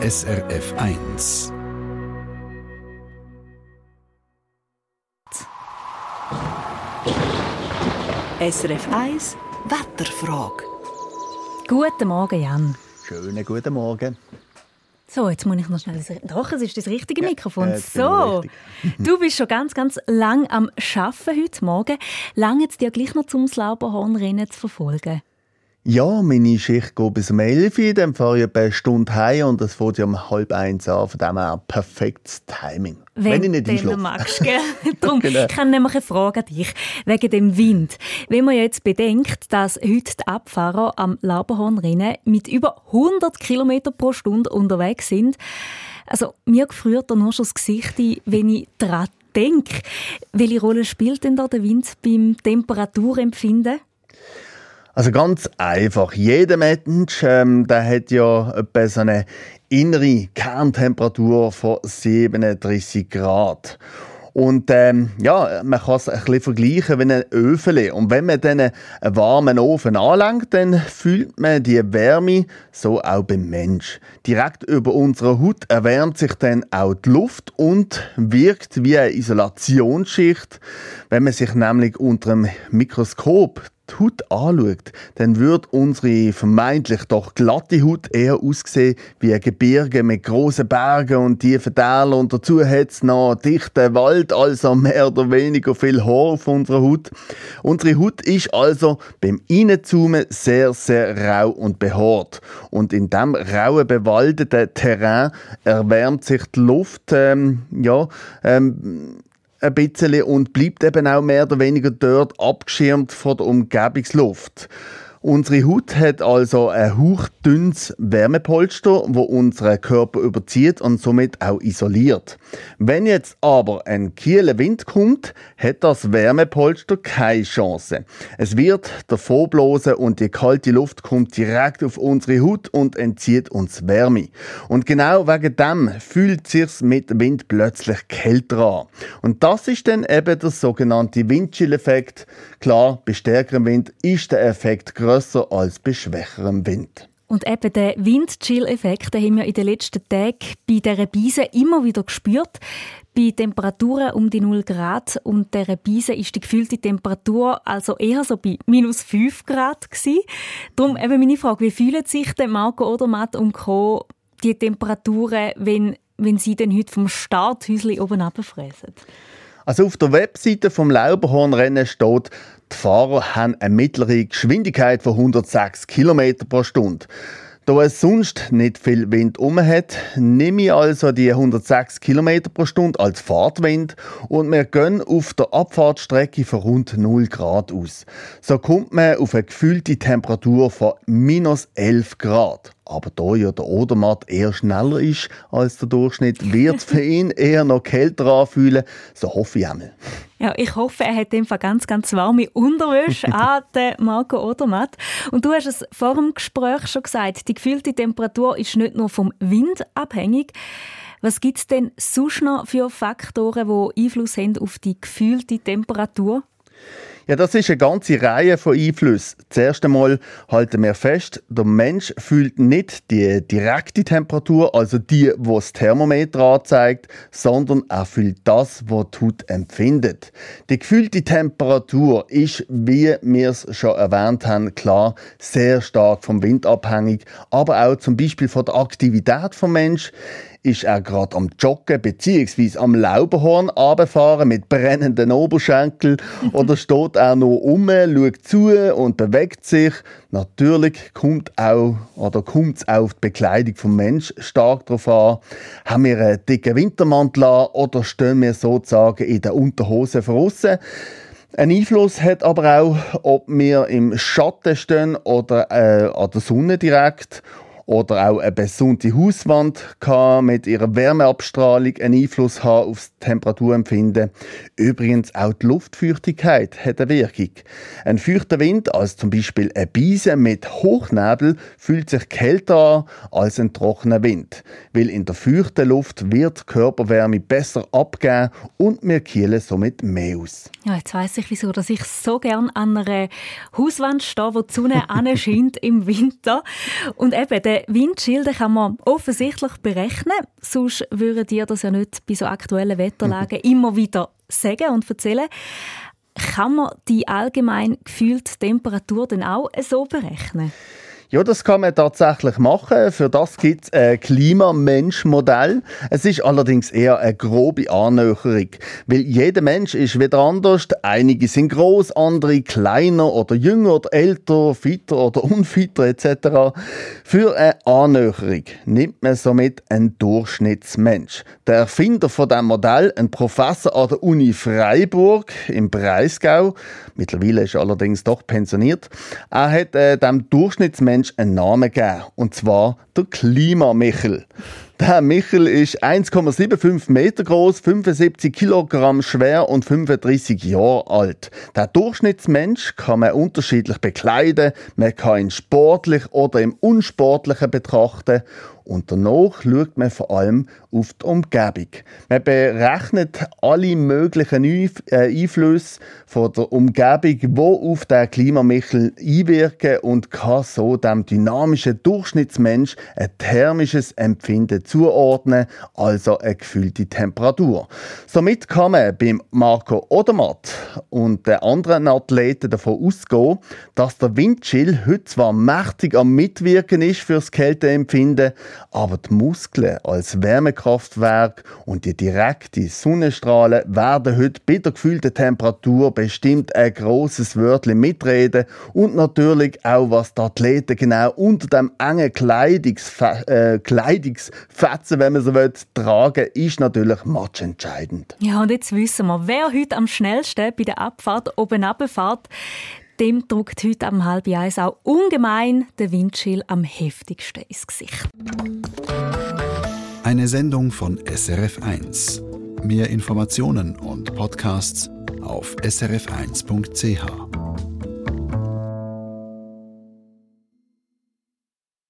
SRF 1. SRF 1 Wetterfrage. Guten Morgen, Jan. Schönen guten Morgen. So, jetzt muss ich noch schnell. Doch, es ist das richtige Ja, Mikrofon. äh, jetzt bin ich so, du bist schon ganz, ganz lang am Arbeiten heute Morgen. Lange es dir gleich noch zum Lauberhornrennen zu verfolgen? Ja, meine Schicht geht bis um 11 Uhr, dann fahre ich etwa eine Stunde heim und das fängt ja um halb eins an. Von dem her perfektes Timing. Wenn, ich nicht du einschlafe. magst, gell? Darum, Genau. ich habe nämlich eine Frage an dich, wegen dem Wind. Wenn man jetzt bedenkt, dass heute die Abfahrer am Lauberhornrennen mit über 100 km pro Stunde unterwegs sind, also mir gefriert da nur schon das Gesicht ein, wenn ich daran denke. Welche Rolle spielt denn da der Wind beim Temperaturempfinden? Also ganz einfach. Jeder Mensch ähm, der hat ja etwa so eine innere Kerntemperatur von 37 Grad. Und ähm, ja, man kann es ein bisschen vergleichen wie ein Öfele. Und wenn man dann einen warmen Ofen anlangt, dann fühlt man die Wärme so auch beim Mensch. Direkt über unserer Haut erwärmt sich dann auch die Luft und wirkt wie eine Isolationsschicht. Wenn man sich nämlich unter einem Mikroskop die Haut anschaut, dann wird unsere vermeintlich doch glatte Haut eher aussehen wie ein Gebirge mit grossen Bergen und tiefen Tälern und dazu hat es noch dichten Wald, also mehr oder weniger viel Haar auf unserer Haut. Unsere Haut ist also beim Reinzoomen sehr, sehr rau und behaart. Und in diesem rauen, bewaldeten Terrain erwärmt sich die Luft, ähm, ja, ähm, ein bisschen und bleibt eben auch mehr oder weniger dort abgeschirmt von der Umgebungsluft. Unsere Haut hat also ein hauchdünnes Wärmepolster, wo unseren Körper überzieht und somit auch isoliert. Wenn jetzt aber ein kühler Wind kommt, hat das Wärmepolster keine Chance. Es wird davonblasen und die kalte Luft kommt direkt auf unsere Haut und entzieht uns Wärme. Und genau wegen dem fühlt sich's mit Wind plötzlich kälter an. Und das ist dann eben der sogenannte Windchill-Effekt. Klar, bei stärkerem Wind ist der Effekt grösser als bei schwächerem Wind. Und eben den Wind-Chill-Effekt haben wir in den letzten Tagen bei dieser Beise immer wieder gespürt. Bei Temperaturen um die 0 Grad und dieser Beise ist die gefühlte Temperatur also eher so bei minus 5 Grad gewesen. Darum eben meine Frage, wie fühlen sich denn Marco Odermatt und Co. die Temperaturen, wenn, wenn sie dann heute vom Starthäuschen oben runterfräsen? Also auf der Webseite vom Lauberhornrennen steht, die Fahrer haben eine mittlere Geschwindigkeit von 106 km pro Stunde. Da es sonst nicht viel Wind um hat, nehme ich also die 106 km pro Stunde als Fahrtwind und wir gehen auf der Abfahrtsstrecke von rund 0 Grad aus. So kommt man auf eine gefühlte Temperatur von minus 11 Grad. Aber da ja der Odermatt eher schneller ist als der Durchschnitt, wird es für ihn eher noch kälter anfühlen. So hoffe ich einmal. Ja, ich hoffe, er hat in dem Fall ganz, ganz warme Unterwäsche an, den Marco Odermatt. Und du hast es vor dem Gespräch schon gesagt, die gefühlte Temperatur ist nicht nur vom Wind abhängig. Was gibt es denn sonst noch für Faktoren, die Einfluss haben auf die gefühlte Temperatur? Ja, das ist eine ganze Reihe von Einflüssen. Zuerst einmal halten wir fest, der Mensch fühlt nicht die direkte Temperatur, also die, wo das Thermometer anzeigt, sondern er fühlt das, was die Haut empfindet. Die gefühlte Temperatur ist, wie wir es schon erwähnt haben, klar sehr stark vom Wind abhängig, aber auch zum Beispiel von der Aktivität vom Mensch. Ist er gerade am Joggen bzw. am Lauberhorn runterfahren mit brennenden Oberschenkel oder steht er nur um, schaut zu und bewegt sich? Natürlich kommt auch oder kommt es auch auf die Bekleidung vom Mensch stark darauf an. Haben wir einen dicken Wintermantel an oder stehen wir sozusagen in der Unterhose draussen? Ein Einfluss hat aber auch, ob wir im Schatten stehen oder äh, an der Sonne direkt oder auch eine besonnte Hauswand kann mit ihrer Wärmeabstrahlung einen Einfluss haben das Temperaturempfinden. Übrigens auch die Luftfeuchtigkeit hat eine Wirkung. Ein feuchter Wind, als zum Beispiel eine Beise mit Hochnebel, fühlt sich kälter an als ein trockener Wind, weil in der feuchten Luft wird Körperwärme besser abgeben und wir kühlen somit mehr aus. Ja, jetzt weiss ich, wieso dass ich so gern an einer Hauswand stehe, wo die Sonne scheint im Winter. Und eben, der Den Windschild kann man offensichtlich berechnen, sonst würden dir das ja nicht bei so aktuellen Wetterlagen immer wieder sagen und erzählen. Kann man die allgemein gefühlte Temperatur dann auch so berechnen? Ja, das kann man tatsächlich machen. Für das gibt es ein Klimamensch-Modell. Es ist allerdings eher eine grobe Annäherung, weil jeder Mensch ist wieder anders. Einige sind groß, andere kleiner oder jünger oder älter, fitter oder unfitter etc. Für eine Annäherung nimmt man somit einen Durchschnittsmensch. Der Erfinder von diesem Modell, ein Professor an der Uni Freiburg im Breisgau, mittlerweile ist er allerdings doch pensioniert, er hat äh, dem Durchschnittsmensch Mensch einen Namen gegeben. Und zwar der Klimamichel. Der Michel ist 1,75 Meter groß, 75 Kilogramm schwer und 35 Jahre alt. Der Durchschnittsmensch kann man unterschiedlich bekleiden. Man kann ihn sportlich oder im Unsportlichen betrachten und danach schaut man vor allem auf die Umgebung. Man berechnet alle möglichen äh, Einflüsse von der Umgebung, die auf den Klimamichel einwirken und kann so dem dynamischen Durchschnittsmensch ein thermisches Empfinden zuordnen, also eine gefühlte Temperatur. Somit kann man beim Marco Odermatt und den anderen Athleten davon ausgehen, dass der Windchill heute zwar mächtig am Mitwirken ist fürs Kälteempfinden, aber die Muskeln als Wärmekraftwerk und die direkte Sonnenstrahlen werden heute bei der gefühlten Temperatur bestimmt ein grosses Wörtchen mitreden und natürlich auch, was die Athleten genau unter dem engen Kleidungsfe äh, Kleidungsfetzen, wenn man so will, tragen, ist natürlich matchentscheidend. Ja, und jetzt wissen wir, wer heute am schnellsten bei der Abfahrt oben runterfährt, dem drückt heute am halb eins auch ungemein der Windschill am heftigsten ins Gesicht. Eine Sendung von SRF1. Mehr Informationen und Podcasts auf srf1.ch.